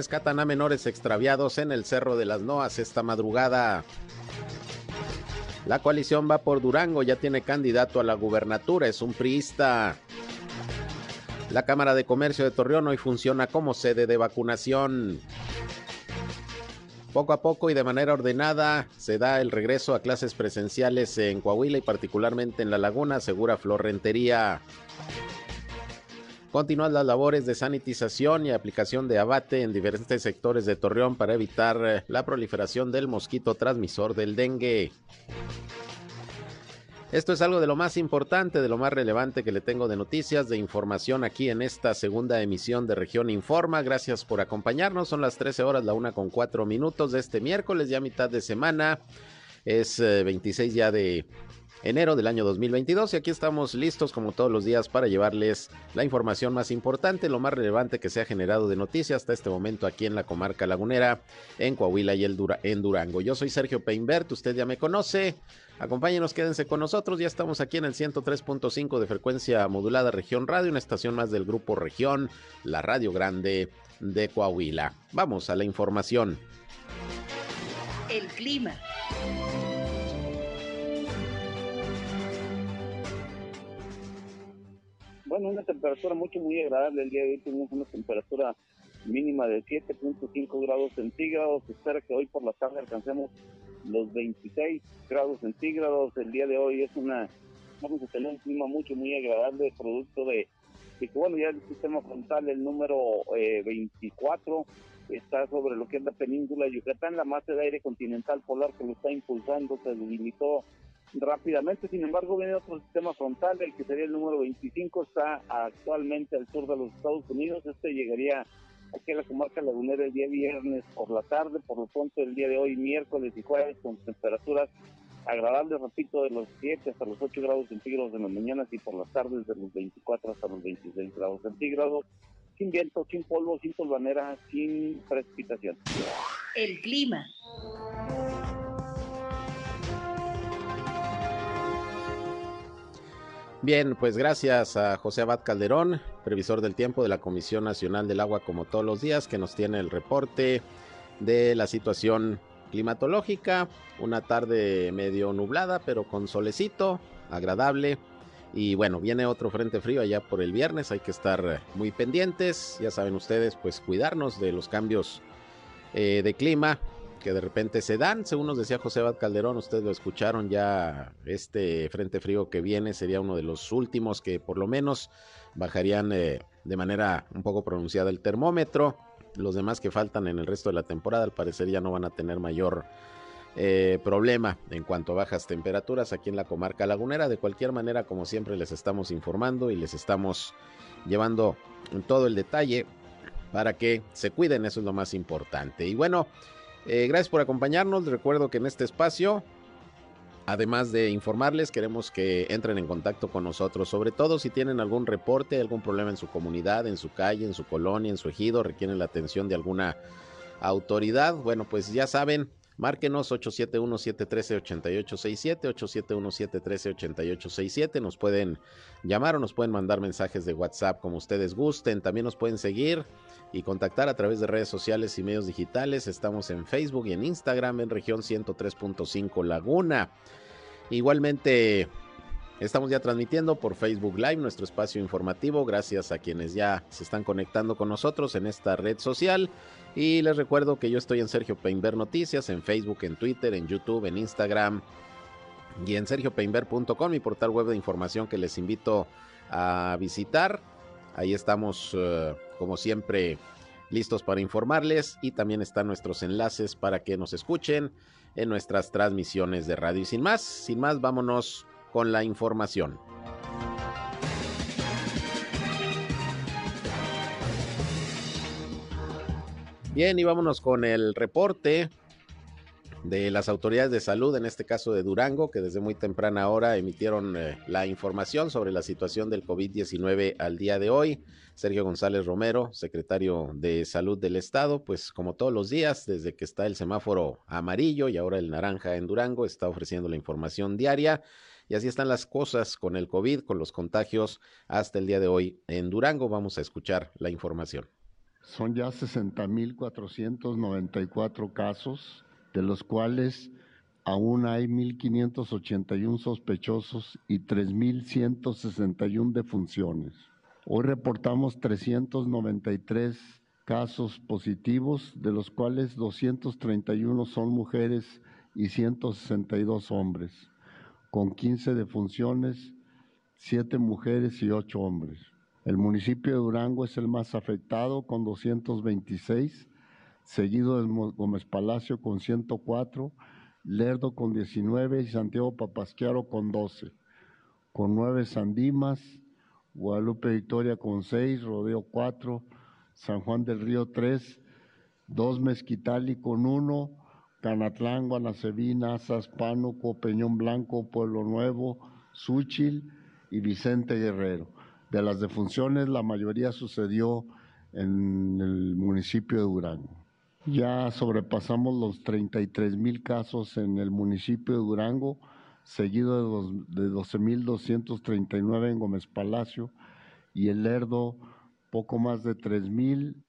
Rescatan a menores extraviados en el Cerro de las Noas esta madrugada. La coalición va por Durango, ya tiene candidato a la gubernatura, es un priista. La Cámara de Comercio de Torreón hoy funciona como sede de vacunación. Poco a poco y de manera ordenada se da el regreso a clases presenciales en Coahuila y particularmente en La Laguna, asegura Flor Rentería. Continúan las labores de sanitización y aplicación de abate en diferentes sectores de Torreón para evitar eh, la proliferación del mosquito transmisor del dengue. Esto es algo de lo más importante, de lo más relevante que le tengo de noticias, de información aquí en esta segunda emisión de Región Informa. Gracias por acompañarnos. Son las 13 horas, la una con cuatro minutos de este miércoles, ya mitad de semana. Es 26 eh, ya de enero del año 2022 y aquí estamos listos como todos los días para llevarles la información más importante, lo más relevante que se ha generado de noticias hasta este momento aquí en la comarca lagunera, en Coahuila y el en Durango. Yo soy Sergio Peinbert, usted ya me conoce. Acompáñenos, quédense con nosotros. Ya estamos aquí en el 103.5 de frecuencia modulada Región Radio, una estación más del grupo Región, la Radio Grande de Coahuila. Vamos a la información. El clima. Bueno, una temperatura mucho, muy agradable. El día de hoy tenemos una temperatura mínima de 7.5 grados centígrados. Se espera que hoy por la tarde alcancemos los 26 grados centígrados. El día de hoy es una, vamos a tener un clima mucho, muy agradable, producto de, que, bueno, ya el sistema frontal, el número 24, eh, está sobre lo que es la península de Yucatán, la masa de aire continental polar que lo está impulsando, se debilitó rápidamente. Sin embargo, viene otro sistema frontal, el que sería el número 25, está actualmente al sur de los Estados Unidos. Este llegaría aquí a la comarca lagunera el día viernes por la tarde, por lo pronto el día de hoy, miércoles y jueves, con temperaturas agradables, repito, de los 7 hasta los 8 grados centígrados en las mañanas y por las tardes de los 24 hasta los 26 grados centígrados, sin viento, sin polvo, sin polvanera, sin precipitación. El clima. Bien, pues gracias a José Abad Calderón, previsor del tiempo de la Comisión Nacional del Agua, como todos los días, que nos tiene el reporte de la situación climatológica. Una tarde medio nublada, pero con solecito, agradable. Y bueno, viene otro frente frío allá por el viernes, hay que estar muy pendientes. Ya saben ustedes, pues cuidarnos de los cambios eh, de clima que de repente se dan. Según nos decía José Bad Calderón, ustedes lo escucharon ya, este frente frío que viene sería uno de los últimos que por lo menos bajarían eh, de manera un poco pronunciada el termómetro. Los demás que faltan en el resto de la temporada al parecer ya no van a tener mayor eh, problema en cuanto a bajas temperaturas aquí en la comarca lagunera. De cualquier manera, como siempre, les estamos informando y les estamos llevando todo el detalle para que se cuiden, eso es lo más importante. Y bueno, eh, gracias por acompañarnos. Recuerdo que en este espacio, además de informarles, queremos que entren en contacto con nosotros. Sobre todo si tienen algún reporte, algún problema en su comunidad, en su calle, en su colonia, en su ejido, requieren la atención de alguna autoridad. Bueno, pues ya saben, Márquenos 871-713-8867, 871-713-8867. Nos pueden llamar o nos pueden mandar mensajes de WhatsApp como ustedes gusten. También nos pueden seguir y contactar a través de redes sociales y medios digitales. Estamos en Facebook y en Instagram en región 103.5 Laguna. Igualmente estamos ya transmitiendo por Facebook Live nuestro espacio informativo. Gracias a quienes ya se están conectando con nosotros en esta red social. Y les recuerdo que yo estoy en Sergio Peinber Noticias, en Facebook, en Twitter, en YouTube, en Instagram y en sergiopeinber.com, mi portal web de información que les invito a visitar. Ahí estamos, eh, como siempre, listos para informarles y también están nuestros enlaces para que nos escuchen en nuestras transmisiones de radio. Y sin más, sin más, vámonos con la información. Bien, y vámonos con el reporte de las autoridades de salud, en este caso de Durango, que desde muy temprana hora emitieron eh, la información sobre la situación del COVID-19 al día de hoy. Sergio González Romero, secretario de Salud del Estado, pues como todos los días, desde que está el semáforo amarillo y ahora el naranja en Durango, está ofreciendo la información diaria. Y así están las cosas con el COVID, con los contagios hasta el día de hoy en Durango. Vamos a escuchar la información. Son ya 60.494 casos de los cuales aún hay 1.581 sospechosos y 3.161 defunciones. Hoy reportamos 393 casos positivos, de los cuales 231 son mujeres y 162 hombres, con 15 defunciones, 7 mujeres y 8 hombres. El municipio de Durango es el más afectado con 226 seguido de Gómez Palacio con 104, Lerdo con 19 y Santiago Papasquiaro con 12, con 9 Sandimas, Guadalupe Victoria con 6, Rodeo 4, San Juan del Río 3, 2 Mezquitali con 1, Canatlán, Guanacevina, Pánuco, Peñón Blanco, Pueblo Nuevo, Súchil y Vicente Guerrero. De las defunciones, la mayoría sucedió en el municipio de Durango. Ya sobrepasamos los 33 mil casos en el municipio de Durango, seguido de, 12.239 en Gómez Palacio y el Lerdo poco más de 3 mil.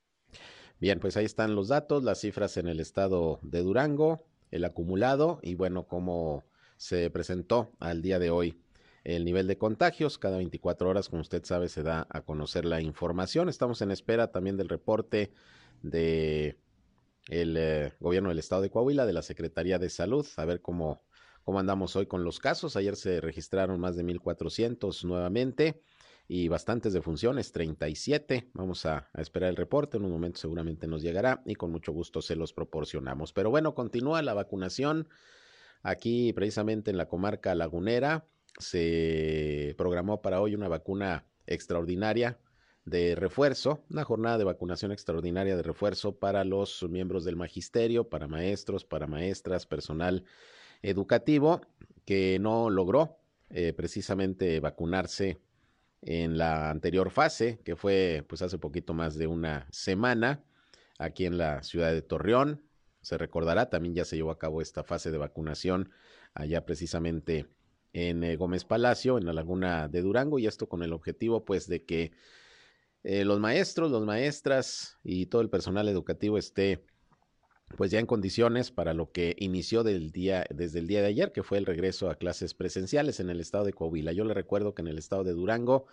Bien, pues ahí están los datos, las cifras en el estado de Durango, el acumulado y bueno, cómo se presentó al día de hoy el nivel de contagios. Cada 24 horas, como usted sabe, se da a conocer la información. Estamos en espera también del reporte de el eh, gobierno del estado de Coahuila, de la Secretaría de Salud, a ver cómo, cómo andamos hoy con los casos. Ayer se registraron más de 1.400 nuevamente y bastantes defunciones, 37. Vamos a, esperar el reporte, en un momento seguramente nos llegará y con mucho gusto se los proporcionamos. Pero bueno, continúa la vacunación aquí precisamente en la comarca lagunera. Se programó para hoy una vacuna extraordinaria de refuerzo, una jornada de vacunación extraordinaria de refuerzo para los miembros del magisterio, para maestros, para maestras, personal educativo que no logró eh, precisamente vacunarse en la anterior fase, que fue pues hace poquito más de una semana aquí en la ciudad de Torreón. Se recordará, también ya se llevó a cabo esta fase de vacunación allá precisamente en eh, Gómez Palacio, en la laguna de Durango, y esto con el objetivo pues de que eh, los maestros, las maestras y todo el personal educativo esté pues ya en condiciones para lo que inició desde el día de ayer, que fue el regreso a clases presenciales en el estado de Coahuila. Yo le recuerdo que en el estado de Durango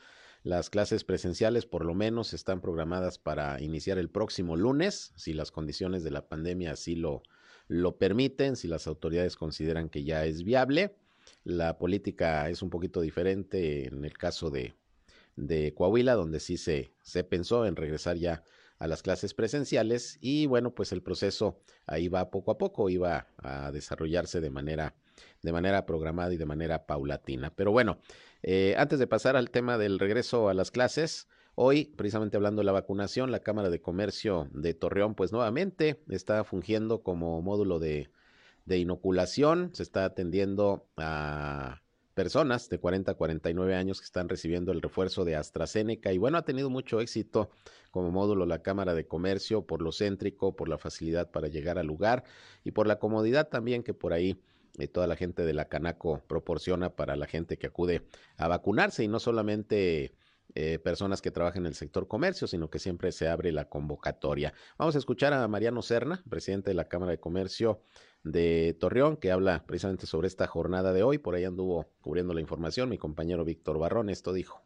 las clases presenciales por lo menos están programadas para iniciar el próximo lunes, si las condiciones de la pandemia así lo, lo permiten, si las autoridades consideran que ya es viable. La política es un poquito diferente en el caso de, de Coahuila, donde sí se, se pensó en regresar ya a las clases presenciales y bueno, pues el proceso ahí va poco a poco, iba a desarrollarse de manera, de manera programada y de manera paulatina. Pero bueno, eh, antes de pasar al tema del regreso a las clases, hoy, precisamente hablando de la vacunación, la Cámara de Comercio de Torreón, pues nuevamente está fungiendo como módulo de, de inoculación, se está atendiendo a personas de 40 a 49 años que están recibiendo el refuerzo de AstraZeneca y bueno, ha tenido mucho éxito como módulo la Cámara de Comercio por lo céntrico, por la facilidad para llegar al lugar y por la comodidad también que por ahí eh, toda la gente de la Canaco proporciona para la gente que acude a vacunarse y no solamente eh, personas que trabajan en el sector comercio, sino que siempre se abre la convocatoria. Vamos a escuchar a Mariano Serna, presidente de la Cámara de Comercio de Torreón, que habla precisamente sobre esta jornada de hoy. Por ahí anduvo cubriendo la información mi compañero Víctor Barrón. Esto dijo.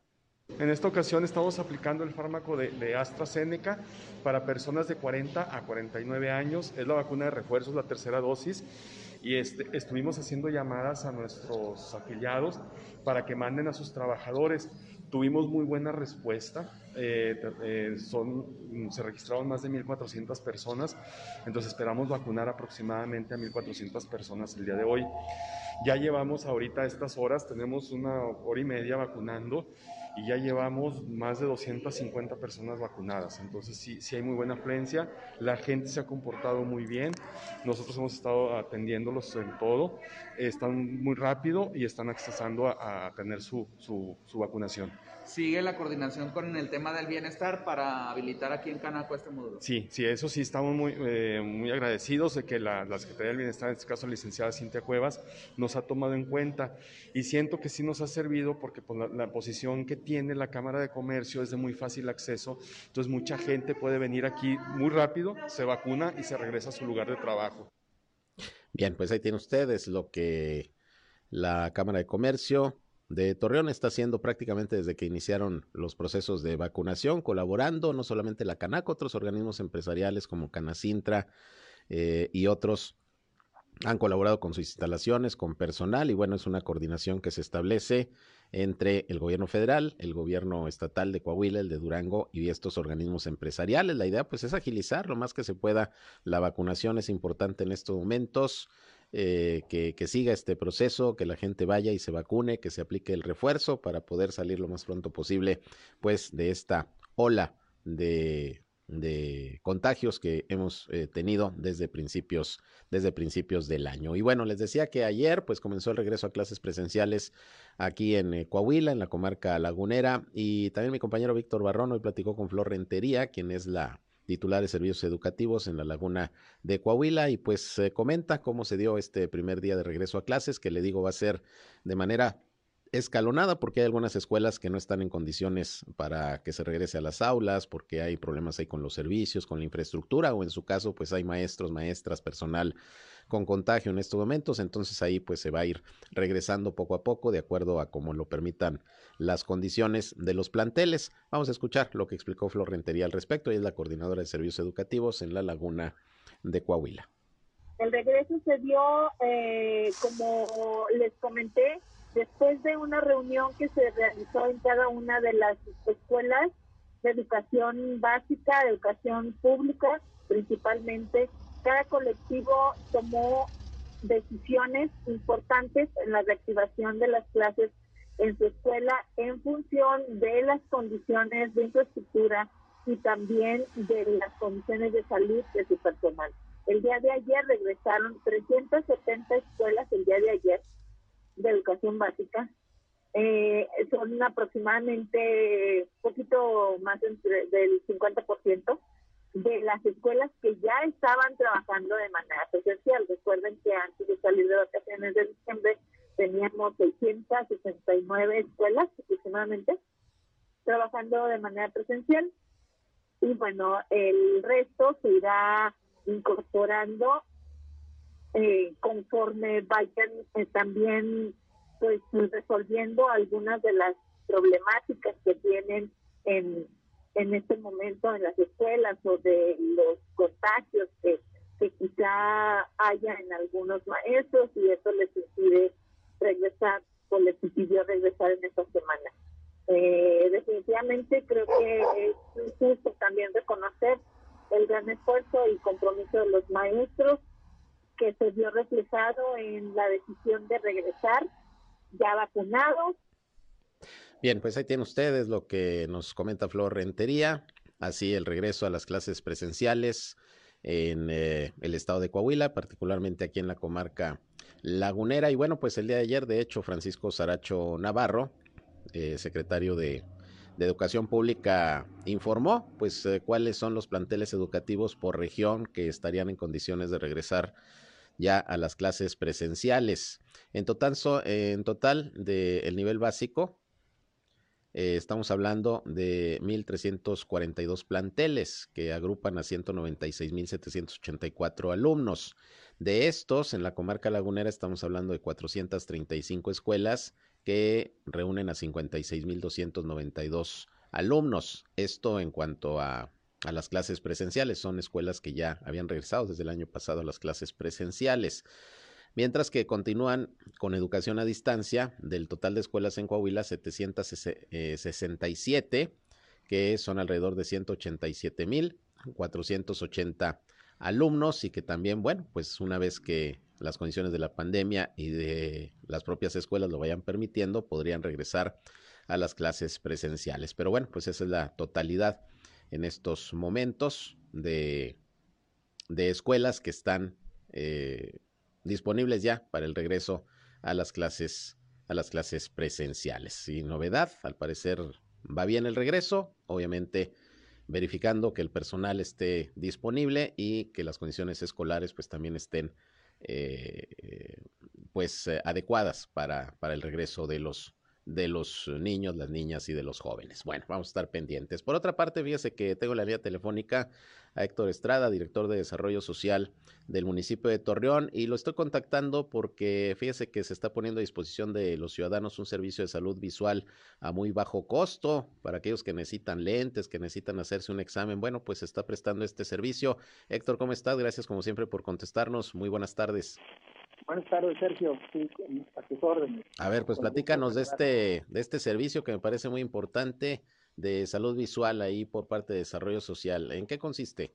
En esta ocasión estamos aplicando el fármaco de, AstraZeneca para personas de 40 a 49 años. Es la vacuna de refuerzos, la tercera dosis. Y este, estuvimos haciendo llamadas a nuestros afiliados para que manden a sus trabajadores. Tuvimos muy buena respuesta. Eh, eh, son, se registraron más de 1.400 personas, entonces esperamos vacunar aproximadamente a 1.400 personas el día de hoy. Ya llevamos ahorita estas horas, tenemos una hora y media vacunando y ya llevamos más de 250 personas vacunadas. Entonces sí, sí hay muy buena afluencia, la gente se ha comportado muy bien, nosotros hemos estado atendiéndolos en todo, están muy rápido y están accesando a, a tener su, su, su vacunación sigue la coordinación con el tema del bienestar para habilitar aquí en Canaco este módulo. Sí, sí, eso sí, estamos muy, eh, muy agradecidos de que la, la, Secretaría del Bienestar, en este caso la licenciada Cintia Cuevas, nos ha tomado en cuenta y siento que sí nos ha servido porque pues, la, la, posición que tiene la Cámara de Comercio es de muy fácil acceso, entonces mucha gente puede venir aquí muy rápido, se vacuna y se regresa a su lugar de trabajo. Bien, pues ahí tienen ustedes lo que la Cámara de Comercio de Torreón está haciendo prácticamente desde que iniciaron los procesos de vacunación, colaborando no solamente la Canaco, otros organismos empresariales como Canacintra eh, y otros han colaborado con sus instalaciones, con personal y bueno, es una coordinación que se establece entre el gobierno federal, el gobierno estatal de Coahuila, el de Durango y estos organismos empresariales. La idea pues es agilizar lo más que se pueda. La vacunación es importante en estos momentos. Eh, que, que, siga este proceso, que la gente vaya y se vacune, que se aplique el refuerzo para poder salir lo más pronto posible, pues, de esta ola de, de contagios que hemos eh, tenido desde principios, desde principios del año. Y bueno, les decía que ayer, pues, comenzó el regreso a clases presenciales aquí en eh, Coahuila, en la comarca lagunera, y también mi compañero Víctor Barrón hoy platicó con Flor Rentería, quien es la titular de servicios educativos en la laguna de Coahuila y pues comenta cómo se dio este primer día de regreso a clases, que le digo va a ser de manera escalonada porque hay algunas escuelas que no están en condiciones para que se regrese a las aulas, porque hay problemas ahí con los servicios, con la infraestructura o en su caso pues hay maestros, maestras, personal con contagio en estos momentos, entonces ahí pues se va a ir regresando poco a poco de acuerdo a cómo lo permitan las condiciones de los planteles. Vamos a escuchar lo que explicó Flor Rentería al respecto, ella es la coordinadora de servicios educativos en la laguna de Coahuila. El regreso se dio, eh, como les comenté, después de una reunión que se realizó en cada una de las escuelas de educación básica, educación pública principalmente, cada colectivo tomó decisiones importantes en la reactivación de las clases en su escuela en función de las condiciones de infraestructura y también de las condiciones de salud de su personal. El día de ayer regresaron 370 escuelas el día de ayer de educación básica. Eh, son aproximadamente un poquito más del 50% de las escuelas que ya estaban trabajando de manera presencial. Recuerden que antes de salir de vacaciones de diciembre teníamos 669 escuelas aproximadamente trabajando de manera presencial y bueno, el resto se irá incorporando eh, conforme vayan eh, también pues resolviendo algunas de las problemáticas que tienen en, en este momento en las escuelas o de los contagios que, que quizá haya en algunos maestros y eso les impide regresar o les impidió regresar en esta semana. Eh, definitivamente creo que es justo también reconocer el gran esfuerzo y compromiso de los maestros que se vio reflejado en la decisión de regresar ya vacunados. Bien, pues ahí tienen ustedes lo que nos comenta Flor Rentería, así el regreso a las clases presenciales en eh, el estado de Coahuila, particularmente aquí en la comarca lagunera. Y bueno, pues el día de ayer, de hecho, Francisco Saracho Navarro, eh, secretario de, Educación Pública, informó pues eh, cuáles son los planteles educativos por región que estarían en condiciones de regresar ya a las clases presenciales. En total, en total del nivel básico, eh, estamos hablando de 1.342 planteles que agrupan a 196.784 alumnos. De estos, en la comarca lagunera estamos hablando de 435 escuelas que reúnen a 56.292 alumnos. Esto en cuanto a a las clases presenciales. Son escuelas que ya habían regresado desde el año pasado a las clases presenciales. Mientras que continúan con educación a distancia, del total de escuelas en Coahuila, 767, que son alrededor de 187 mil 480 alumnos y que también, bueno, pues una vez que las condiciones de la pandemia y de las propias escuelas lo vayan permitiendo, podrían regresar a las clases presenciales. Pero bueno, pues esa es la totalidad en estos momentos de, de escuelas que están eh, disponibles ya para el regreso a las clases a las clases presenciales. Sin novedad, al parecer va bien el regreso, obviamente verificando que el personal esté disponible y que las condiciones escolares pues también estén eh, pues eh, adecuadas para, para el regreso de los de los niños, las niñas y de los jóvenes. Bueno, vamos a estar pendientes. Por otra parte, fíjese que tengo la línea telefónica a Héctor Estrada, director de Desarrollo Social del municipio de Torreón, y lo estoy contactando porque fíjese que se está poniendo a disposición de los ciudadanos un servicio de salud visual a muy bajo costo para aquellos que necesitan lentes, que necesitan hacerse un examen. Bueno, pues se está prestando este servicio. Héctor, ¿cómo estás? Gracias como siempre por contestarnos. Muy buenas tardes. Buenas tardes, Sergio. Sí, a tus órdenes. A ver, pues platícanos de este, de este servicio que me parece muy importante de salud visual ahí por parte de Desarrollo Social. ¿En qué consiste?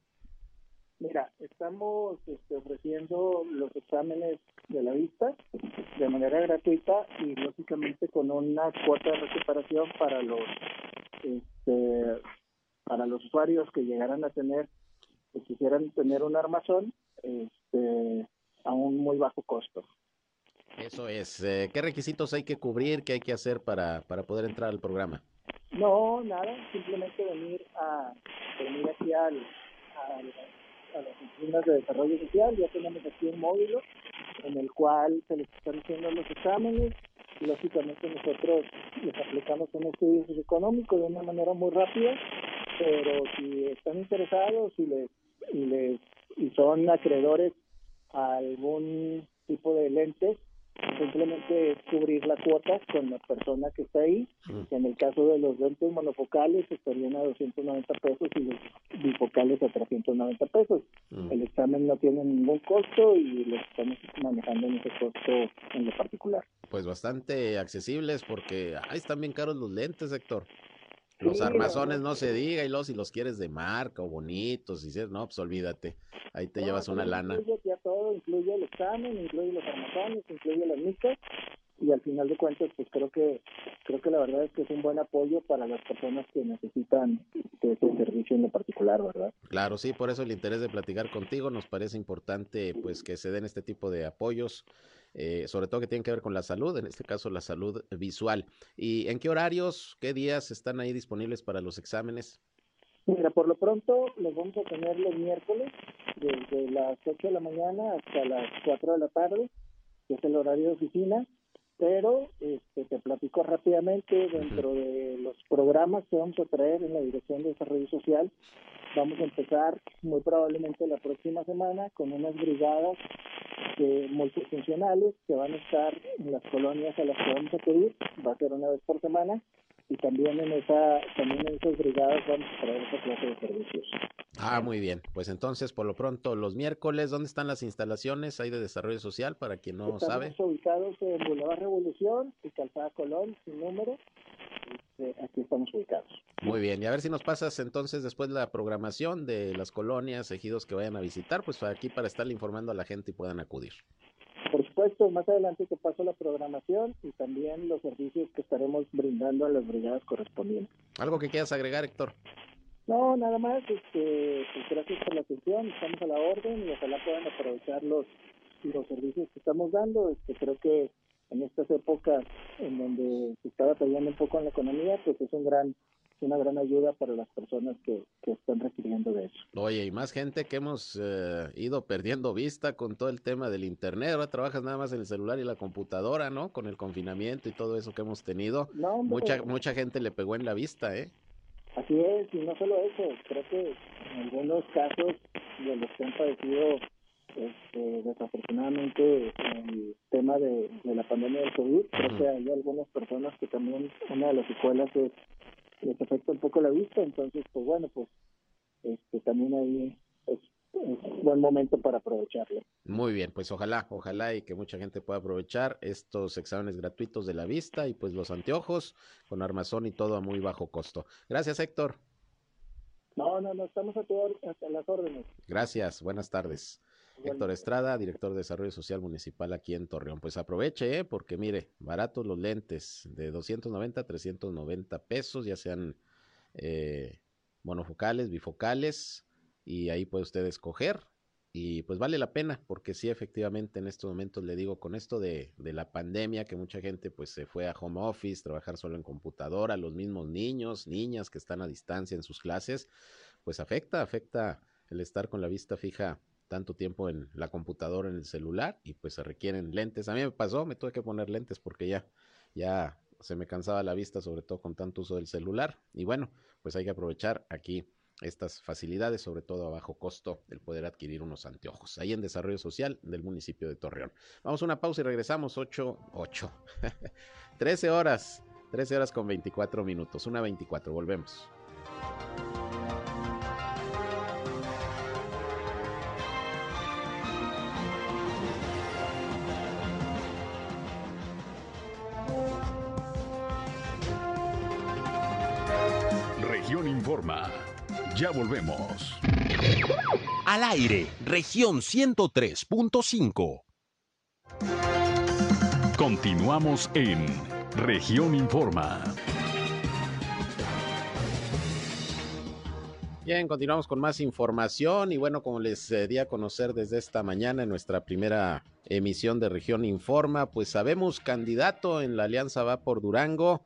Mira, estamos este, ofreciendo los exámenes de la vista de manera gratuita y lógicamente con una cuota de recuperación para los este, para los usuarios que llegaran a tener que quisieran tener un armazón este a un muy bajo costo. Eso es. Eh, ¿Qué requisitos hay que cubrir? ¿Qué hay que hacer para, para poder entrar al programa? No, nada, simplemente venir a venir aquí al, a las oficinas de desarrollo social. Ya tenemos aquí un módulo en el cual se les están haciendo los exámenes y lógicamente nosotros les aplicamos un estudio económico de una manera muy rápida, pero si están interesados y les y les y son acreedores algún tipo de lentes, simplemente es cubrir la cuota con la persona que está ahí. En el caso de los lentes monofocales estarían a 290 pesos y los bifocales a 390 pesos. Mm. El examen no tiene ningún costo y lo estamos manejando en ese costo en lo particular. Pues bastante accesibles porque ahí están bien caros los lentes, Héctor. Los armazones no se diga, y los si los quieres de marca o bonitos, y si no, pues olvídate, ahí te llevas una lana. Incluye ya todo, incluye el examen, incluye los armazones, incluye las micas, y al final de cuentas, pues creo que creo que la verdad es que es un buen apoyo para las personas que necesitan de ese servicio en lo particular, ¿verdad? Claro, sí, por eso el interés de platicar contigo, nos parece importante pues que se den este tipo de apoyos eh, sobre todo que tienen que ver con la salud, en este caso la salud visual. ¿Y en qué horarios, qué días están ahí disponibles para los exámenes? Mira, por lo pronto los vamos a tener los miércoles, desde las 8 de la mañana hasta las 4 de la tarde, que es el horario de oficina, pero este, te platico rápidamente dentro de los programas que vamos a traer en la Dirección de Desarrollo Social. Vamos a empezar muy probablemente la próxima semana con unas brigadas multifuncionales que van a estar en las colonias a las que vamos a acudir, va a ser una vez por semana, y también en esa también en esas brigadas vamos a traer esa clase de servicios. Ah, muy bien. Pues entonces, por lo pronto, los miércoles, ¿dónde están las instalaciones ahí de desarrollo social para quien no sabe? Estamos ubicados en Boulevard Revolución y Calzada Colón, sin número. Este, aquí estamos ubicados. Muy bien, y a ver si nos pasas entonces después la programación de las colonias, ejidos que vayan a visitar, pues aquí para estarle informando a la gente y puedan acudir. Supuesto, más adelante te paso la programación y también los servicios que estaremos brindando a las brigadas correspondientes. ¿Algo que quieras agregar, Héctor? No, nada más, este, pues gracias por la atención, estamos a la orden y ojalá puedan aprovechar los, los servicios que estamos dando. Este, creo que en estas épocas en donde se está batallando un poco en la economía, pues es un gran una gran ayuda para las personas que, que están requiriendo de eso. Oye, y más gente que hemos eh, ido perdiendo vista con todo el tema del internet, ahora trabajas nada más en el celular y la computadora, ¿no? Con el confinamiento y todo eso que hemos tenido. mucha mucha gente le pegó en la vista, ¿eh? Así es, y no solo eso, creo que en algunos casos de los que han padecido este, desafortunadamente el tema de, la pandemia del COVID, creo que hay algunas personas que también una de las escuelas es, les afecta un poco la vista, entonces pues bueno, pues este también ahí es, buen momento para aprovecharlo. Muy bien, pues ojalá, ojalá y que mucha gente pueda aprovechar estos exámenes gratuitos de la vista y pues los anteojos con armazón y todo a muy bajo costo. Gracias, Héctor. No, no, no, estamos a, a las órdenes. Gracias, buenas tardes. Héctor Estrada, director de Desarrollo Social Municipal aquí en Torreón. Pues aproveche, ¿eh? porque mire, baratos los lentes, de 290 a 390 pesos, ya sean eh, monofocales, bifocales, y ahí puede usted escoger. Y pues vale la pena, porque sí, efectivamente, en estos momentos le digo, con esto de, de, la pandemia, que mucha gente pues se fue a home office, trabajar solo en computadora, los mismos niños, niñas que están a distancia en sus clases, pues afecta, afecta el estar con la vista fija tanto tiempo en la computadora, en el celular, y pues se requieren lentes. A mí me pasó, me tuve que poner lentes porque ya, ya se me cansaba la vista, sobre todo con tanto uso del celular. Y bueno, pues hay que aprovechar aquí estas facilidades, sobre todo a bajo costo, el poder adquirir unos anteojos. Ahí en Desarrollo Social del municipio de Torreón. Vamos a una pausa y regresamos 8, 8, 13 horas, 13 horas con 24 minutos, una 24, volvemos. Informa. Ya volvemos. Al aire, región 103.5. Continuamos en región informa. Bien, continuamos con más información y bueno, como les eh, di a conocer desde esta mañana en nuestra primera emisión de Región Informa, pues sabemos candidato en la Alianza Va por Durango,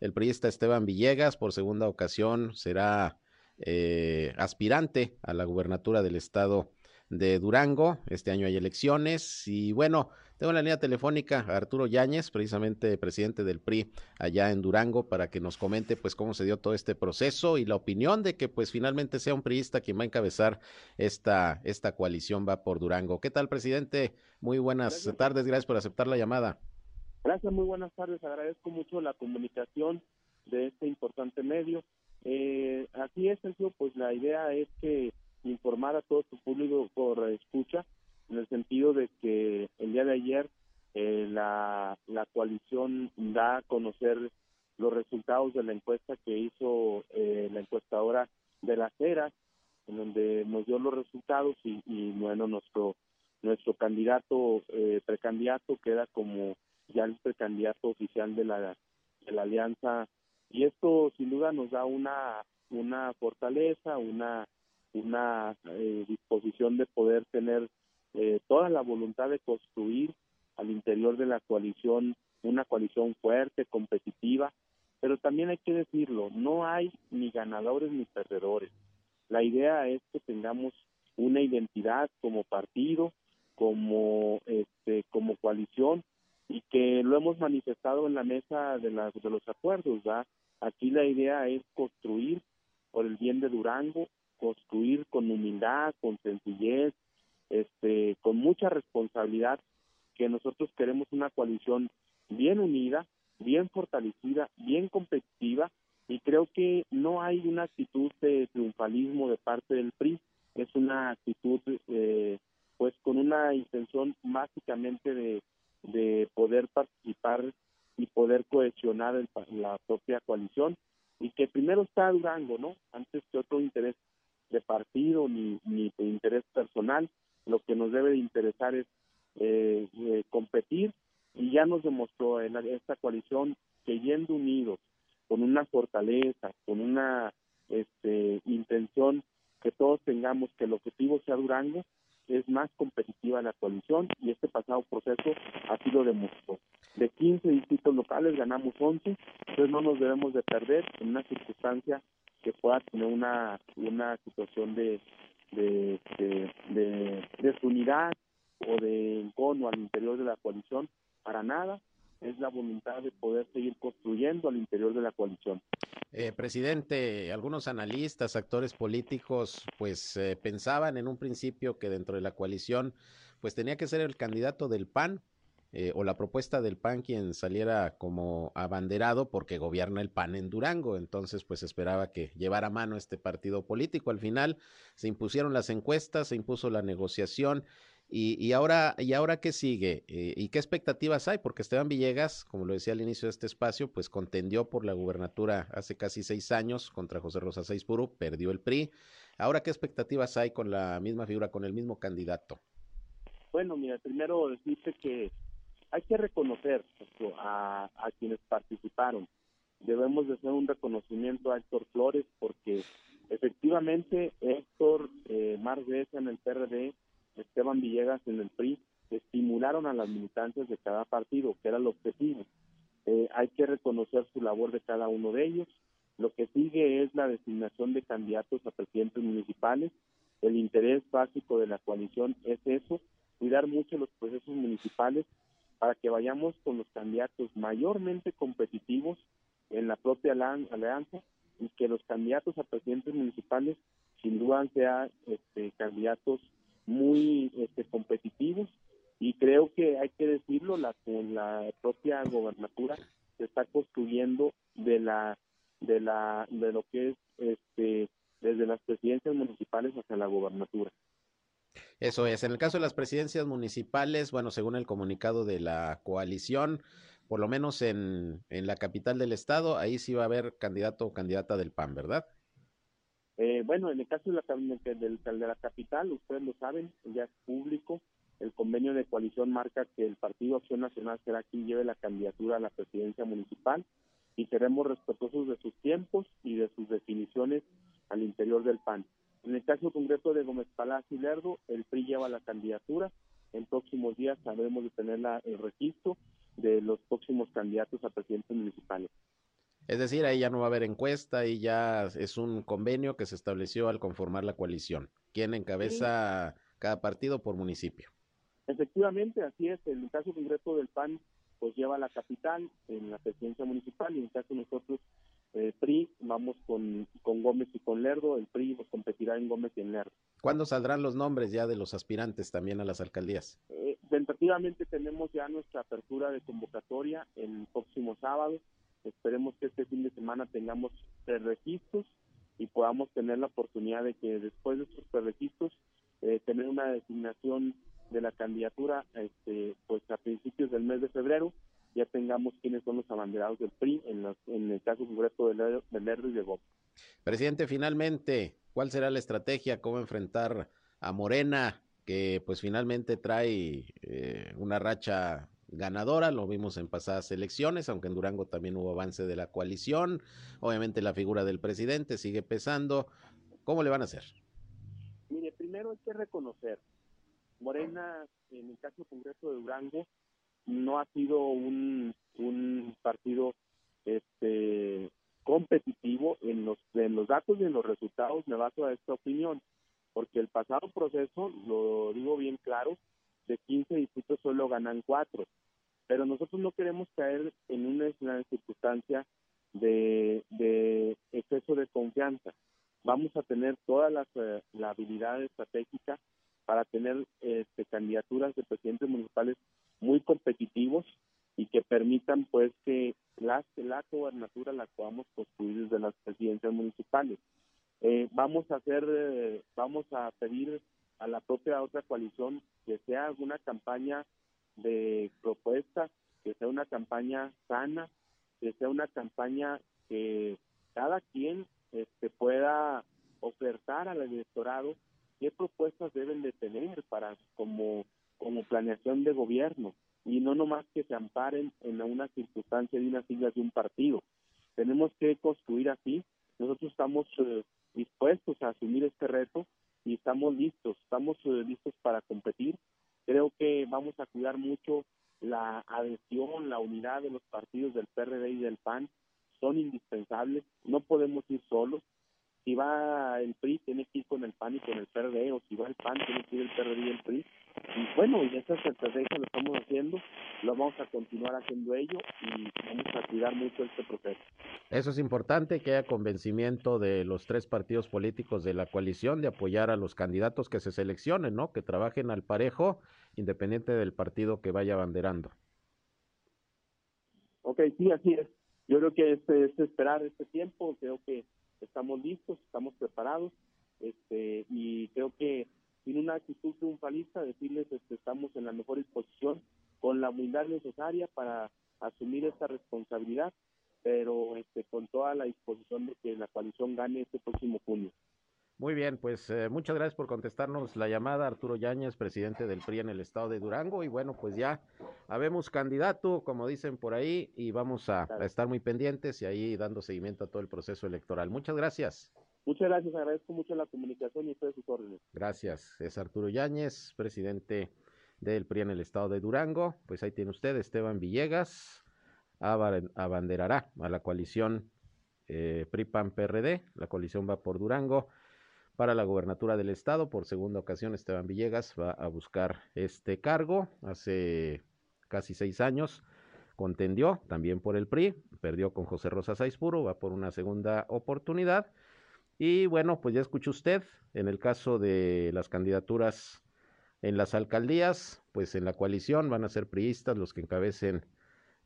el periodista Esteban Villegas, por segunda ocasión, será eh, aspirante a la gubernatura del estado de Durango. Este año hay elecciones y bueno, tengo en la línea telefónica a Arturo Yáñez, precisamente presidente del PRI allá en Durango, para que nos comente pues cómo se dio todo este proceso y la opinión de que pues finalmente sea un priista quien va a encabezar esta, esta coalición va por Durango. ¿Qué tal, presidente? Muy buenas tardes, gracias por aceptar la llamada. Gracias, muy buenas tardes. Agradezco mucho la comunicación de este importante medio. Eh, así es, Sergio, pues la idea es que informar a todo su público por escucha, en el sentido de que el día de ayer eh, la, la coalición da a conocer los resultados de la encuesta que hizo eh, la encuestadora de la CERA, en donde nos dio los resultados y, y bueno, nuestro nuestro candidato, eh, precandidato queda como ya el precandidato oficial de la, de la alianza y esto sin duda nos da una una fortaleza, una una eh, disposición de poder tener eh, toda la voluntad de construir al interior de la coalición una coalición fuerte, competitiva, pero también hay que decirlo, no hay ni ganadores ni perdedores. La idea es que tengamos una identidad como partido, como este como coalición y que lo hemos manifestado en la mesa de, las, de los acuerdos. ¿va? Aquí la idea es construir por el bien de Durango, construir con humildad, con sencillez, este, con mucha responsabilidad, que nosotros queremos una coalición bien unida, bien fortalecida, bien competitiva, y creo que no hay una actitud de triunfalismo de parte del PRI, es una actitud eh, pues con una intención básicamente de de poder participar y poder cohesionar la propia coalición y que primero está Durango, ¿no? Antes que otro interés de partido ni, ni de interés personal, lo que nos debe de interesar es eh, eh, competir y ya nos demostró en esta coalición que yendo unidos, con una fortaleza, con una este, intención que todos tengamos que el objetivo sea Durango, es más competitiva la coalición y este pasado proceso así lo demostró. De 15 distritos locales ganamos 11, entonces no nos debemos de perder en una circunstancia que pueda tener una, una situación de, de, de, de desunidad o de encono al interior de la coalición, para nada, es la voluntad de poder seguir construyendo al interior de la coalición. Eh, presidente, algunos analistas, actores políticos, pues eh, pensaban en un principio que dentro de la coalición, pues tenía que ser el candidato del PAN, eh, o la propuesta del PAN quien saliera como abanderado porque gobierna el PAN en Durango. Entonces, pues esperaba que llevara mano este partido político. Al final se impusieron las encuestas, se impuso la negociación. Y, y ahora, ¿y ahora qué sigue? Eh, ¿Y qué expectativas hay? Porque Esteban Villegas, como lo decía al inicio de este espacio, pues contendió por la gubernatura hace casi seis años contra José Rosa Saizpuru, perdió el PRI. Ahora, ¿qué expectativas hay con la misma figura, con el mismo candidato? Bueno, mira, primero decirte que hay que reconocer a, a quienes participaron. Debemos de hacer un reconocimiento a Héctor Flores porque efectivamente Héctor eh, en el PRD, Esteban Villegas en el PRI, estimularon a las militantes de cada partido, que era el objetivo. Eh, hay que reconocer su labor de cada uno de ellos. Lo que sigue es la designación de candidatos a presidentes municipales. El interés básico de la coalición es eso, cuidar mucho los procesos municipales para que vayamos con los candidatos mayormente competitivos en la propia alianza y que los candidatos a presidentes municipales sin duda sean este, candidatos muy este, competitivos y creo que hay que decirlo la con la propia gobernatura se está construyendo de la de la de lo que es este desde las presidencias municipales hasta la gobernatura eso es. En el caso de las presidencias municipales, bueno, según el comunicado de la coalición, por lo menos en, en la capital del estado, ahí sí va a haber candidato o candidata del PAN, ¿verdad? Eh, bueno, en el caso de la, la capital, ustedes lo saben, ya es público, el convenio de coalición marca que el Partido Acción Nacional será quien lleve la candidatura a la presidencia municipal y seremos respetuosos de sus tiempos y de sus definiciones al interior del PAN. En el caso concreto de Gómez Palacio y Lerdo, el PRI lleva la candidatura. En próximos días sabremos de tener el registro de los próximos candidatos a presidentes municipales. Es decir, ahí ya no va a haber encuesta y ya es un convenio que se estableció al conformar la coalición. ¿Quién encabeza cada partido por municipio? Efectivamente, así es. En el caso concreto del PAN, pues lleva la capital en la presidencia municipal y en el caso de nosotros eh, PRI, vamos con, con Gómez y con Lerdo, el PRI pues, competirá en Gómez y en Lerdo. ¿Cuándo saldrán los nombres ya de los aspirantes también a las alcaldías? Eh, tentativamente tenemos ya nuestra apertura de convocatoria el próximo sábado. Esperemos que este fin de semana tengamos registros y podamos tener la oportunidad de que después de estos registros eh, tener una designación de la candidatura este, pues a principios del mes de febrero ya tengamos quiénes son los abanderados del PRI en, en el caso concreto del, del y de Gómez. Presidente, finalmente, ¿cuál será la estrategia? ¿Cómo enfrentar a Morena, que pues finalmente trae eh, una racha ganadora, lo vimos en pasadas elecciones, aunque en Durango también hubo avance de la coalición, obviamente la figura del presidente sigue pesando, ¿cómo le van a hacer? Mire, primero hay que reconocer, Morena, en el caso concreto de Durango, no ha sido un, un partido este competitivo en los en los datos y en los resultados me baso a esta opinión porque el pasado proceso lo digo bien claro de 15 distritos solo ganan cuatro pero nosotros no queremos caer en una, circunstancia de, exceso de confianza vamos a tener toda la, eh, la habilidad estratégica para tener este, candidaturas de presidentes municipales muy competitivos y que permitan pues que la, la gobernatura la podamos construir desde las presidencias municipales. Eh, vamos a hacer, eh, vamos a pedir a la propia otra coalición que sea alguna campaña de propuesta, que sea una campaña sana, que sea una campaña que cada quien este, pueda ofertar al electorado qué propuestas deben de tener para como como planeación de gobierno y no nomás que se amparen en una circunstancia de unas siglas de un partido. Tenemos que construir así. Nosotros estamos eh, dispuestos a asumir este reto y estamos listos, estamos eh, listos para competir. Creo que vamos a cuidar mucho la adhesión, la unidad de los partidos del PRD y del PAN. Son indispensables, no podemos ir solos, si va el PRI tiene que ir con el PAN y con el PRD, o si va el PAN tiene que ir el PRD y el PRI. Y bueno, y esa estrategia lo estamos haciendo lo vamos a continuar haciendo ello y vamos a cuidar mucho este proceso. Eso es importante, que haya convencimiento de los tres partidos políticos de la coalición de apoyar a los candidatos que se seleccionen, ¿no? Que trabajen al parejo, independiente del partido que vaya abanderando. Ok, sí, así es. Yo creo que es, es esperar este tiempo, creo que estamos listos, estamos preparados, este, y creo que sin una actitud triunfalista, decirles que este, estamos en la mejor disposición, con la humildad necesaria para asumir esta responsabilidad, pero este, con toda la disposición de que la coalición gane este próximo junio. Muy bien, pues eh, muchas gracias por contestarnos la llamada, Arturo Yáñez, presidente del PRI en el estado de Durango. Y bueno, pues ya habemos candidato, como dicen por ahí, y vamos a, a, estar muy pendientes y ahí dando seguimiento a todo el proceso electoral. Muchas gracias. Muchas gracias, agradezco mucho la comunicación y ustedes sus órdenes. Gracias, es Arturo Yáñez, presidente del PRI en el estado de Durango. Pues ahí tiene usted, Esteban Villegas, abanderará a la coalición eh, PRI-PAN-PRD. La coalición va por Durango para la gobernatura del estado. Por segunda ocasión, Esteban Villegas va a buscar este cargo. Hace casi seis años contendió también por el PRI, perdió con José Rosa Saizpuro, va por una segunda oportunidad. Y bueno, pues ya escuchó usted, en el caso de las candidaturas en las alcaldías, pues en la coalición van a ser priistas los que encabecen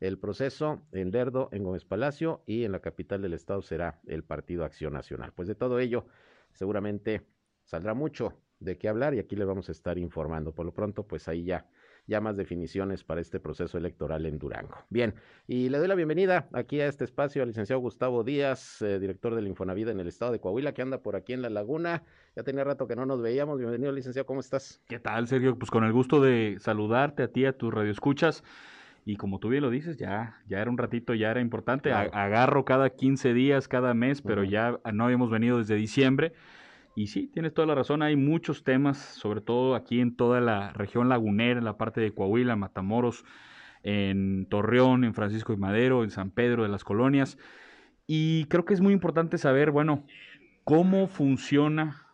el proceso en Lerdo, en Gómez Palacio y en la capital del estado será el Partido Acción Nacional. Pues de todo ello seguramente saldrá mucho de qué hablar y aquí le vamos a estar informando. Por lo pronto, pues ahí ya ya más definiciones para este proceso electoral en Durango. Bien, y le doy la bienvenida aquí a este espacio al licenciado Gustavo Díaz, eh, director del Infonavida en el estado de Coahuila, que anda por aquí en La Laguna. Ya tenía rato que no nos veíamos. Bienvenido, licenciado, ¿cómo estás? ¿Qué tal, Sergio? Pues con el gusto de saludarte a ti, a tus radioescuchas. Y como tú bien lo dices, ya, ya era un ratito, ya era importante. Agarro cada 15 días, cada mes, pero ya no habíamos venido desde diciembre. Y sí, tienes toda la razón, hay muchos temas, sobre todo aquí en toda la región lagunera, en la parte de Coahuila, Matamoros, en Torreón, en Francisco y Madero, en San Pedro de las Colonias. Y creo que es muy importante saber, bueno, cómo funciona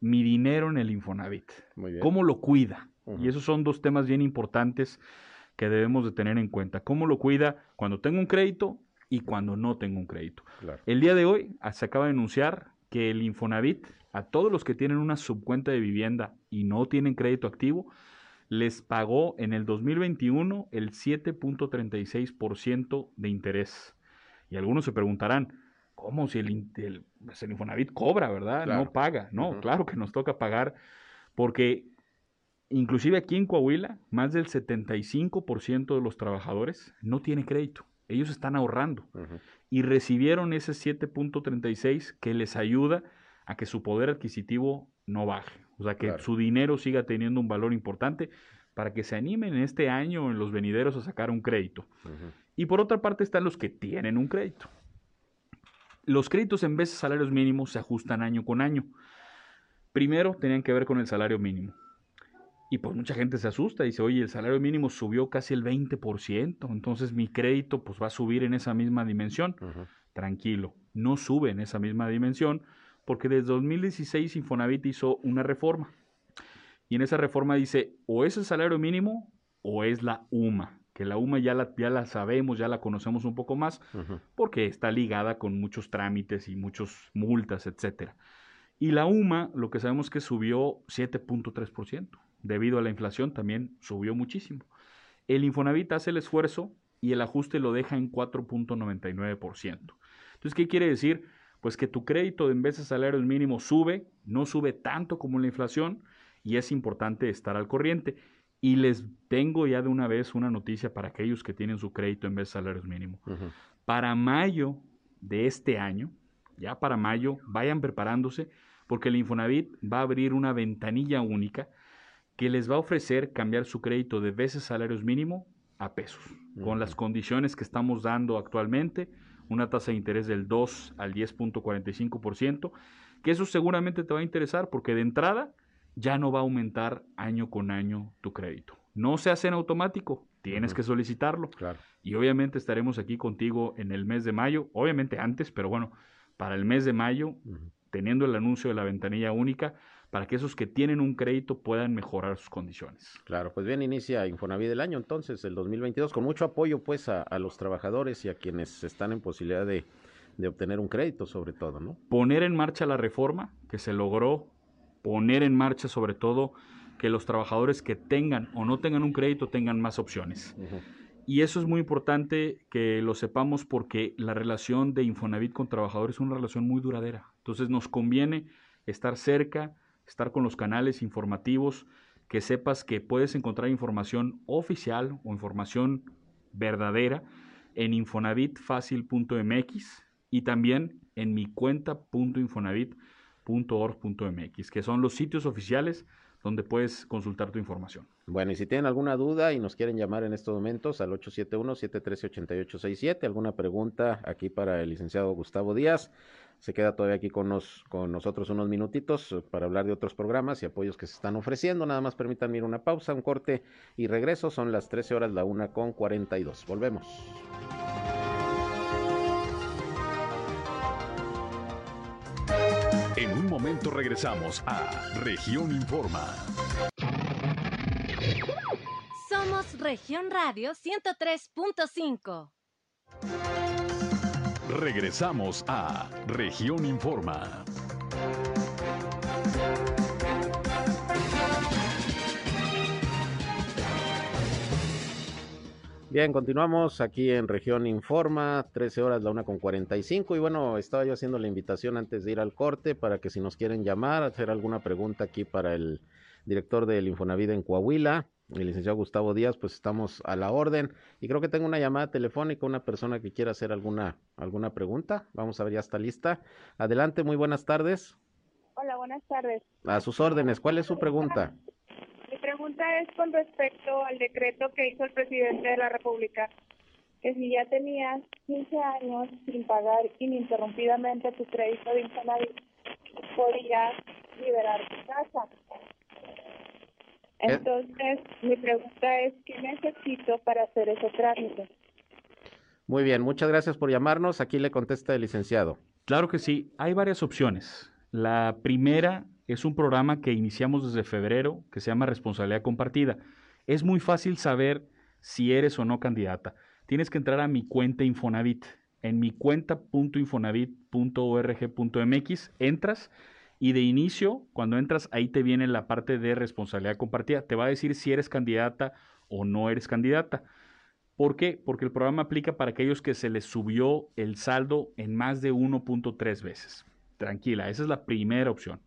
mi dinero en el Infonavit, cómo lo cuida. Y esos son dos temas bien importantes que debemos de tener en cuenta. ¿Cómo lo cuida cuando tengo un crédito y cuando no tengo un crédito? El día de hoy ah, se acaba de anunciar que el Infonavit a todos los que tienen una subcuenta de vivienda y no tienen crédito activo, les pagó en el 2021 el 7.36% de interés. Y algunos se preguntarán, ¿cómo si el, pues, Infonavit cobra, verdad? No paga. No, claro que nos toca pagar porque inclusive aquí en Coahuila, más del 75% de los trabajadores no tiene crédito. Ellos están ahorrando y recibieron ese 7.36 que les ayuda a que su poder adquisitivo no baje, o sea, que su dinero siga teniendo un valor importante para que se animen en este año en los venideros a sacar un crédito. Y por otra parte están los que tienen un crédito. Los créditos en vez de salarios mínimos se ajustan año con año. Primero tenían que ver con el salario mínimo. Y pues mucha gente se asusta y dice, oye, el salario mínimo subió casi el 20%, entonces mi crédito pues va a subir en esa misma dimensión. Tranquilo, no sube en esa misma dimensión porque desde 2016 Infonavit hizo una reforma. Y en esa reforma dice, o es el salario mínimo o es la UMA, que la UMA ya la, ya la sabemos, ya la conocemos un poco más, porque está ligada con muchos trámites y muchas multas, etc. Y la UMA, lo que sabemos es que subió 7.3%, debido a la inflación también subió muchísimo. El Infonavit hace el esfuerzo y el ajuste lo deja en 4.99%. Entonces, ¿qué quiere decir? pues que tu crédito en vez de salarios mínimos sube, no sube tanto como la inflación y es importante estar al corriente. Y les tengo ya de una vez una noticia para aquellos que tienen su crédito en vez de salarios mínimos. Para mayo de este año, ya para mayo, vayan preparándose porque el Infonavit va a abrir una ventanilla única que les va a ofrecer cambiar su crédito de veces salarios mínimo a pesos, con las condiciones que estamos dando actualmente una tasa de interés del 2 al 10.45%, que eso seguramente te va a interesar porque de entrada ya no va a aumentar año con año tu crédito. No se hace en automático, tienes que solicitarlo. Y obviamente estaremos aquí contigo en el mes de mayo, obviamente antes, pero bueno, para el mes de mayo, teniendo el anuncio de la ventanilla única, para que esos que tienen un crédito puedan mejorar sus condiciones. Claro, pues bien, inicia Infonavit el año entonces, el 2022, con mucho apoyo pues a, los trabajadores y a quienes están en posibilidad de, de obtener un crédito sobre todo, ¿no? Poner en marcha la reforma que se logró, poner en marcha sobre todo que los trabajadores que tengan o no tengan un crédito tengan más opciones. Y eso es muy importante que lo sepamos porque la relación de Infonavit con trabajadores es una relación muy duradera. Entonces nos conviene estar cerca, estar con los canales informativos, que sepas que puedes encontrar información oficial o información verdadera en infonavitfacil.mx y también en mi cuenta.infonavit.org.mx, que son los sitios oficiales donde puedes consultar tu información. Bueno, y si tienen alguna duda y nos quieren llamar en estos momentos al 871-713-8867, alguna pregunta aquí para el licenciado Gustavo Díaz, se queda todavía aquí con, nos, con nosotros unos minutitos para hablar de otros programas y apoyos que se están ofreciendo. Nada más permítanme ir una pausa, un corte y regreso. Son las 13 horas, la una con 42. Volvemos. En un momento regresamos a Región Informa. Somos Región Radio 103.5. Regresamos a Región Informa. Bien, continuamos aquí en Región Informa, 13 horas, la una con 45. Y bueno, estaba yo haciendo la invitación antes de ir al corte para que si nos quieren llamar, hacer alguna pregunta aquí para el director del Infonavida en Coahuila, el licenciado Gustavo Díaz, pues estamos a la orden. Y creo que tengo una llamada telefónica, una persona que quiera hacer alguna, alguna pregunta. Vamos a ver, ya está lista. Adelante, muy buenas tardes. Hola, buenas tardes. A sus órdenes, ¿cuál es su pregunta? pregunta es con respecto al decreto que hizo el presidente de la República, que si ya tenías 15 años sin pagar ininterrumpidamente tu crédito de Infonavit, podías liberar tu casa. Entonces, mi pregunta es, ¿qué necesito para hacer ese trámite? Muy bien, muchas gracias por llamarnos. Aquí le contesta el licenciado. Claro que sí, hay varias opciones. La primera es un programa que iniciamos desde febrero que se llama Responsabilidad Compartida. Es muy fácil saber si eres o no candidata. Tienes que entrar a mi cuenta Infonavit. En mi cuenta.infonavit.org.mx entras y de inicio, cuando entras, ahí te viene la parte de responsabilidad compartida. Te va a decir si eres candidata o no eres candidata. ¿Por qué? Porque el programa aplica para aquellos que se les subió el saldo en más de 1.3 veces. Tranquila, esa es la primera opción.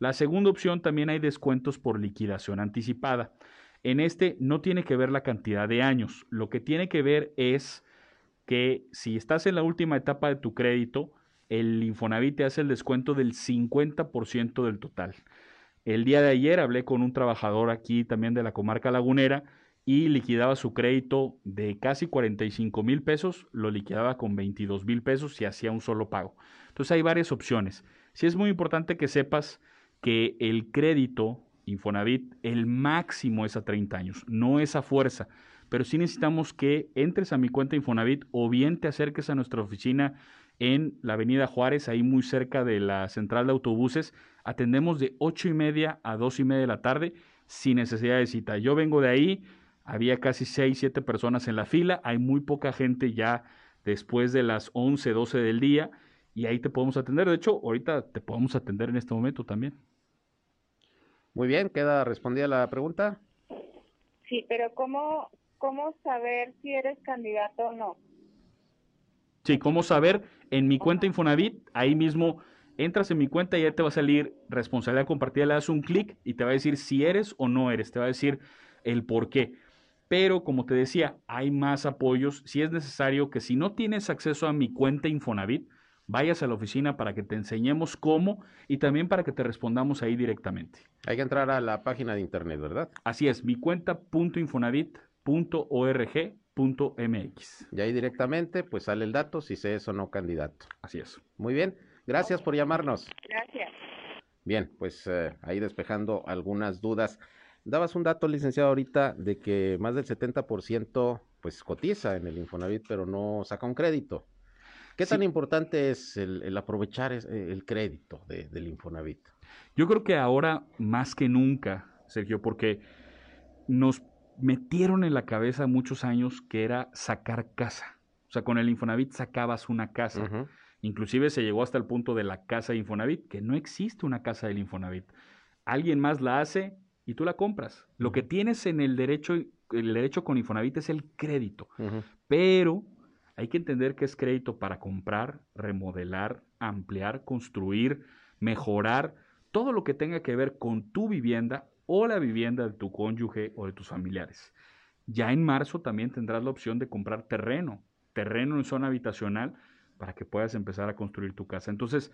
La segunda opción también hay descuentos por liquidación anticipada. En este no tiene que ver la cantidad de años, lo que tiene que ver es que si estás en la última etapa de tu crédito, el Infonavit te hace el descuento del 50% del total. El día de ayer hablé con un trabajador aquí también de la comarca lagunera y liquidaba su crédito de casi 45 mil pesos, lo liquidaba con 22 mil pesos y hacía un solo pago. Entonces hay varias opciones. Sí es muy importante que sepas que el crédito Infonavit, el máximo es a 30 años, no es a fuerza, pero sí necesitamos que entres a mi cuenta Infonavit o bien te acerques a nuestra oficina en la Avenida Juárez, ahí muy cerca de la central de autobuses. Atendemos de 8 y media a 2 y media de la tarde sin necesidad de cita. Yo vengo de ahí, había casi 6, 7 personas en la fila, hay muy poca gente ya después de las 11, 12 del día y ahí te podemos atender. De hecho, ahorita te podemos atender en este momento también. Muy bien, ¿queda respondida la pregunta? Sí, pero ¿cómo, cómo saber si eres candidato o no? Sí, ¿cómo saber? En mi cuenta Infonavit, ahí mismo entras en mi cuenta y ya te va a salir responsabilidad compartida, le das un clic y te va a decir si eres o no eres, te va a decir el por qué. Pero como te decía, hay más apoyos. Si es necesario que si no tienes acceso a mi cuenta Infonavit, vayas a la oficina para que te enseñemos cómo y también para que te respondamos ahí directamente. Hay que entrar a la página de internet, ¿verdad? Así es, mi cuenta.infonavit.org.mx. Y ahí directamente pues sale el dato si se es o no candidato. Así es. Muy bien, gracias por llamarnos. Gracias. Bien, pues eh, ahí despejando algunas dudas. Dabas un dato, licenciado, ahorita de que más del 70% pues cotiza en el Infonavit, pero no saca un crédito. ¿Qué tan importante es el, aprovechar eh, el crédito del Infonavit? Yo creo que ahora más que nunca, Sergio, porque nos metieron en la cabeza muchos años que era sacar casa. O sea, con el Infonavit sacabas una casa. Inclusive se llegó hasta el punto de la casa de Infonavit, que no existe una casa del Infonavit. Alguien más la hace y tú la compras. Lo que tienes en el derecho, el derecho con Infonavit es el crédito. Pero hay que entender que es crédito para comprar, remodelar, ampliar, construir, mejorar, todo lo que tenga que ver con tu vivienda o la vivienda de tu cónyuge o de tus familiares. Ya en marzo también tendrás la opción de comprar terreno, terreno en zona habitacional, para que puedas empezar a construir tu casa. Entonces,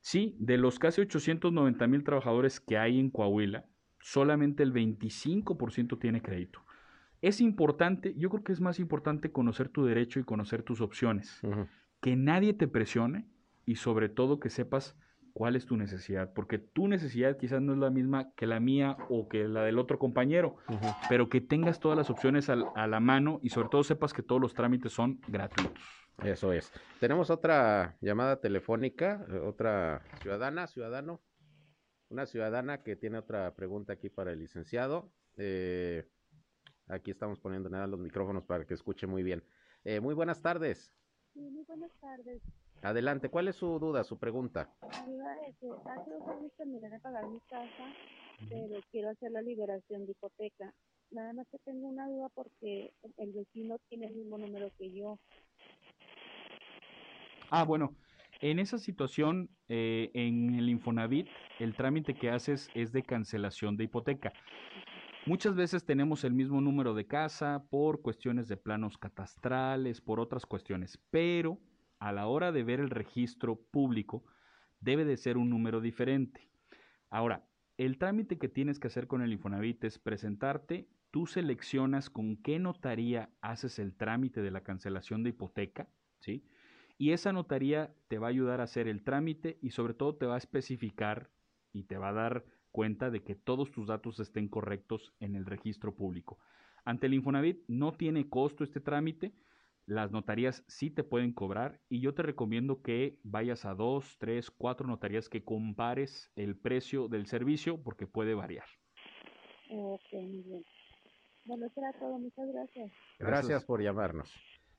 sí, de los casi 890 mil trabajadores que hay en Coahuila, solamente el 25% tiene crédito. Es importante, yo creo que es más importante conocer tu derecho y conocer tus opciones. Que nadie te presione y sobre todo que sepas cuál es tu necesidad, porque tu necesidad quizás no es la misma que la mía o que la del otro compañero, pero que tengas todas las opciones a la mano y sobre todo sepas que todos los trámites son gratuitos. Eso es. Tenemos otra llamada telefónica, eh, otra ciudadana, ciudadano, una ciudadana que tiene otra pregunta aquí para el licenciado. Eh, aquí estamos poniendo nada los micrófonos para que escuche muy bien. Eh, muy buenas tardes. Sí, muy buenas tardes. Adelante, ¿cuál es su duda, su pregunta? hace dos años terminé de pagar mi casa, pero quiero hacer la liberación de hipoteca. Nada más que tengo una duda porque el vecino tiene el mismo número que yo. Ah, bueno, en esa situación, eh, en el Infonavit, el trámite que haces es de cancelación de hipoteca. Muchas veces tenemos el mismo número de casa por cuestiones de planos catastrales, por otras cuestiones, pero a la hora de ver el registro público, debe de ser un número diferente. Ahora, el trámite que tienes que hacer con el Infonavit es presentarte, tú seleccionas con qué notaría haces el trámite de la cancelación de hipoteca, ¿sí? Y esa notaría te va a ayudar a hacer el trámite y sobre todo te va a especificar y te va a dar cuenta de que todos tus datos estén correctos en el registro público. Ante el Infonavit no tiene costo este trámite, las notarías sí te pueden cobrar y yo te recomiendo que vayas a dos, tres, cuatro notarías que compares el precio del servicio porque puede variar. Ok, muy bien. Bueno, será todo. Muchas gracias. Gracias por llamarnos.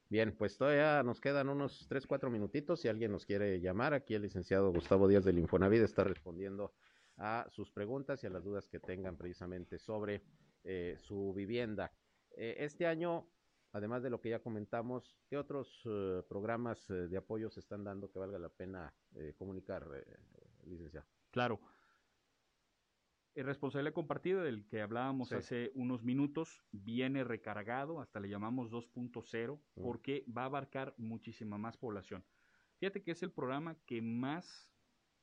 Bien, pues todavía nos quedan unos tres, cuatro minutitos. Si alguien nos quiere llamar, aquí el licenciado Gustavo Díaz del Infonavit está respondiendo a sus preguntas y a las dudas que tengan precisamente sobre eh, su vivienda. Eh, este año además de lo que ya comentamos, ¿qué otros eh, programas eh, de apoyo se están dando que valga la pena eh, comunicar, licenciado? Claro. El responsable compartido del que hablábamos hace unos minutos viene recargado, hasta le llamamos 2.0, porque va a abarcar muchísima más población. Fíjate que es el programa que más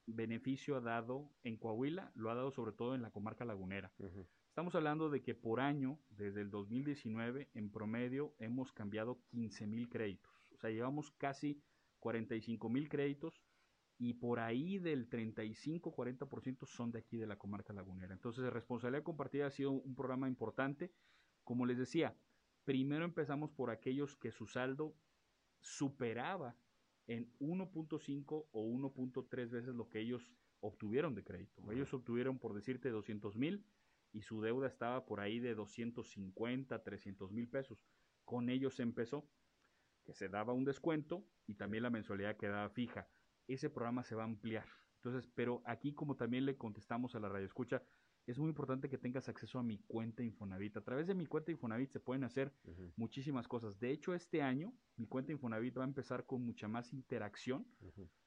beneficio ha dado en Coahuila, lo ha dado sobre todo en la comarca lagunera. Estamos hablando de que por año, desde el 2019, en promedio hemos cambiado 15 mil créditos. O sea, llevamos casi 45 mil créditos y por ahí del 35-40% son de aquí de la comarca lagunera. Entonces, responsabilidad compartida ha sido un programa importante. Como les decía, primero empezamos por aquellos que su saldo superaba en 1.5 o 1.3 veces lo que ellos obtuvieron de crédito. Ellos obtuvieron, por decirte, 200 mil y su deuda estaba por ahí de 250, 300 mil pesos. Con ellos empezó, que se daba un descuento y también la mensualidad quedaba fija. Ese programa se va a ampliar. Entonces, pero aquí como también le contestamos a la radio escucha, es muy importante que tengas acceso a mi cuenta Infonavit. A través de mi cuenta Infonavit se pueden hacer muchísimas cosas. De hecho, este año mi cuenta Infonavit va a empezar con mucha más interacción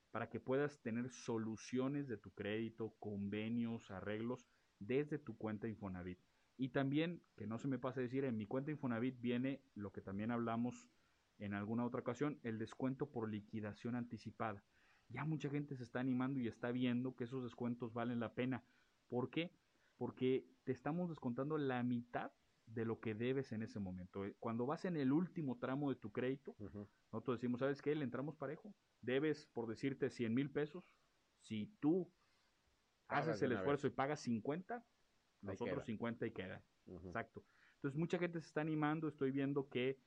para que puedas tener soluciones de tu crédito, convenios, arreglos desde tu cuenta Infonavit. Y también, que no se me pase decir, en mi cuenta Infonavit viene lo que también hablamos en alguna otra ocasión, el descuento por liquidación anticipada. Ya mucha gente se está animando y está viendo que esos descuentos valen la pena. ¿Por qué? Porque te estamos descontando la mitad de lo que debes en ese momento. Eh, cuando vas en el último tramo de tu crédito, nosotros decimos, ¿sabes qué? Le entramos parejo. Debes, por decirte, 100 mil pesos. Si tú haces el esfuerzo y pagas 50, los otros 50 y quedan. Exacto. Entonces mucha gente se está animando, estoy viendo que,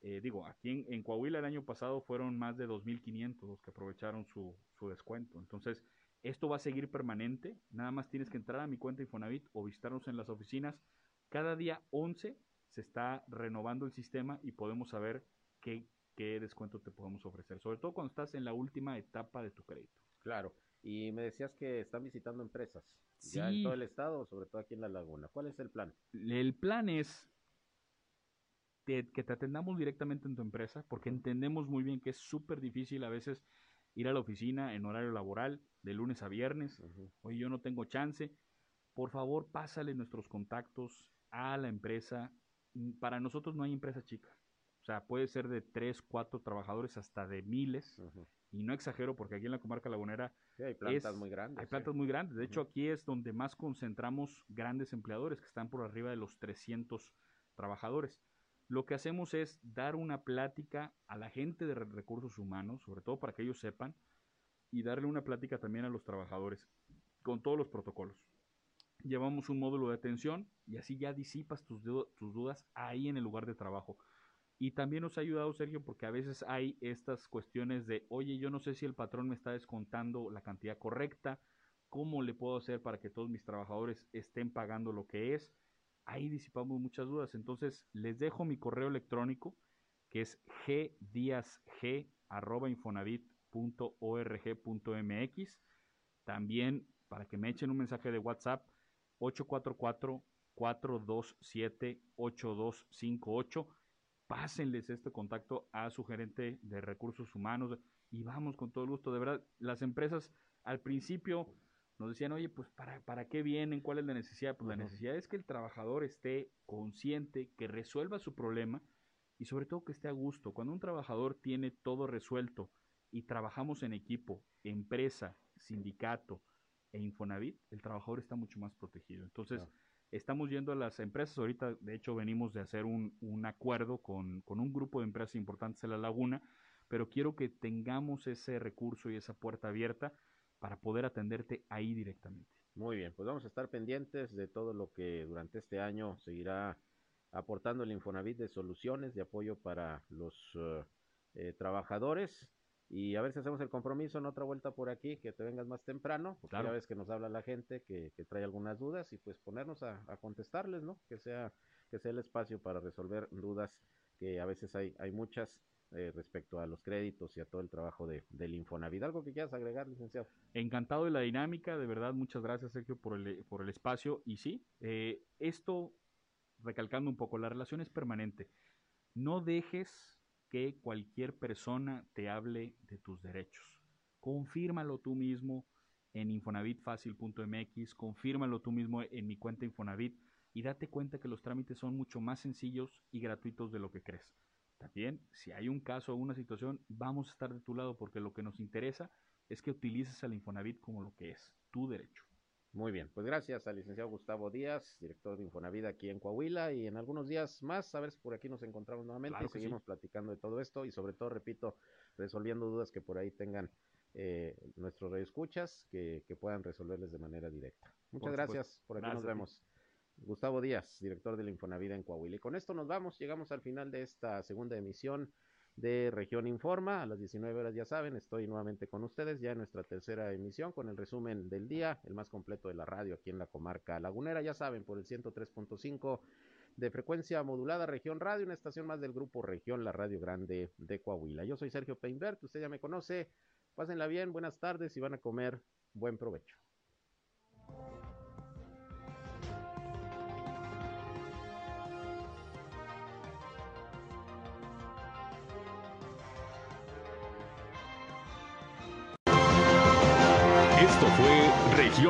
eh, digo, aquí en, Coahuila el año pasado fueron más de 2.500 los que aprovecharon su, su descuento. Entonces Esto va a seguir permanente. Nada más tienes que entrar a mi cuenta Infonavit o visitarnos en las oficinas. Cada día 11 se está renovando el sistema y podemos saber qué, qué descuento te podemos ofrecer. Sobre todo cuando estás en la última etapa de tu crédito. Claro. Y me decías que están visitando empresas. Ya en todo el estado, sobre todo aquí en la laguna. ¿Cuál es el plan? El plan es que te atendamos directamente en tu empresa, porque entendemos muy bien que es súper difícil a veces ir a la oficina en horario laboral, de lunes a viernes. Hoy yo no tengo chance. Por favor, pásale nuestros contactos a la empresa. Mm, para nosotros no hay empresa chica. O sea, puede ser de tres, cuatro trabajadores hasta de miles. Y no exagero porque aquí en la comarca lagunera hay plantas muy grandes. Hay plantas muy grandes. De hecho, aquí es donde más concentramos grandes empleadores que están por arriba de los 300 trabajadores. Lo que hacemos es dar una plática a la gente de recursos humanos, sobre todo para que ellos sepan, y darle una plática también a los trabajadores, con todos los protocolos. Llevamos un módulo de atención y así ya disipas tus, tus dudas ahí en el lugar de trabajo. Y también nos ha ayudado, Sergio, porque a veces hay estas cuestiones de, oye, yo no sé si el patrón me está descontando la cantidad correcta, ¿cómo le puedo hacer para que todos mis trabajadores estén pagando lo que es? ahí disipamos muchas dudas. Entonces, les dejo mi correo electrónico, que es gdiasg.infonavit.org.mx. También, para que me echen un mensaje de WhatsApp, 844-427-8258. Pásenles este contacto a su gerente de recursos humanos y vamos con todo el gusto. De verdad, las empresas al principio nos decían, oye, pues ¿para, ¿para qué vienen? ¿Cuál es la necesidad? Pues la necesidad es que el trabajador esté consciente, que resuelva su problema y sobre todo que esté a gusto. Cuando un trabajador tiene todo resuelto y trabajamos en equipo, empresa, sindicato e Infonavit, el trabajador está mucho más protegido. Entonces, estamos yendo a las empresas, ahorita de hecho venimos de hacer un, un acuerdo con, con un grupo de empresas importantes en la laguna, pero quiero que tengamos ese recurso y esa puerta abierta para poder atenderte ahí directamente. Muy bien, pues vamos a estar pendientes de todo lo que durante este año seguirá aportando el Infonavit de soluciones, de apoyo para los eh, trabajadores. Y a ver si hacemos el compromiso en otra vuelta por aquí, que te vengas más temprano, porque ya ves que nos habla la gente que, trae algunas dudas y pues ponernos a, a, contestarles, ¿no? Que sea, que sea el espacio para resolver dudas, que a veces hay, hay muchas eh, respecto a los créditos y a todo el trabajo de, del Infonavit. ¿Algo que quieras agregar, licenciado? Encantado de la dinámica, de verdad, muchas gracias, Sergio, por el, por el espacio. Y sí, eh, esto, recalcando un poco, la relación es permanente. No dejes que cualquier persona te hable de tus derechos. Confírmalo tú mismo en infonavitfacil.mx, confírmalo tú mismo en mi cuenta Infonavit y date cuenta que los trámites son mucho más sencillos y gratuitos de lo que crees. También, si hay un caso o una situación, vamos a estar de tu lado porque lo que nos interesa es que utilices al Infonavit como lo que es, tu derecho. Muy bien, pues gracias al licenciado Gustavo Díaz, director de Infonavit aquí en Coahuila y en algunos días más, a ver si por aquí nos encontramos nuevamente y seguimos platicando de todo esto y sobre todo, repito, resolviendo dudas que por ahí tengan eh, nuestros radioescuchas que, que puedan resolverles de manera directa. Muchas gracias, por aquí nos vemos. Gustavo Díaz, director de la Infonavida en Coahuila. Y con esto nos vamos, llegamos al final de esta segunda emisión de Región Informa. A las 19 horas ya saben, estoy nuevamente con ustedes ya en nuestra tercera emisión con el resumen del día, el más completo de la radio aquí en la comarca lagunera, ya saben, por el 103.5 de frecuencia modulada Región Radio, una estación más del grupo Región, la Radio Grande de Coahuila. Yo soy Sergio Peinbert, usted ya me conoce. Pásenla bien, buenas tardes y van a comer buen provecho.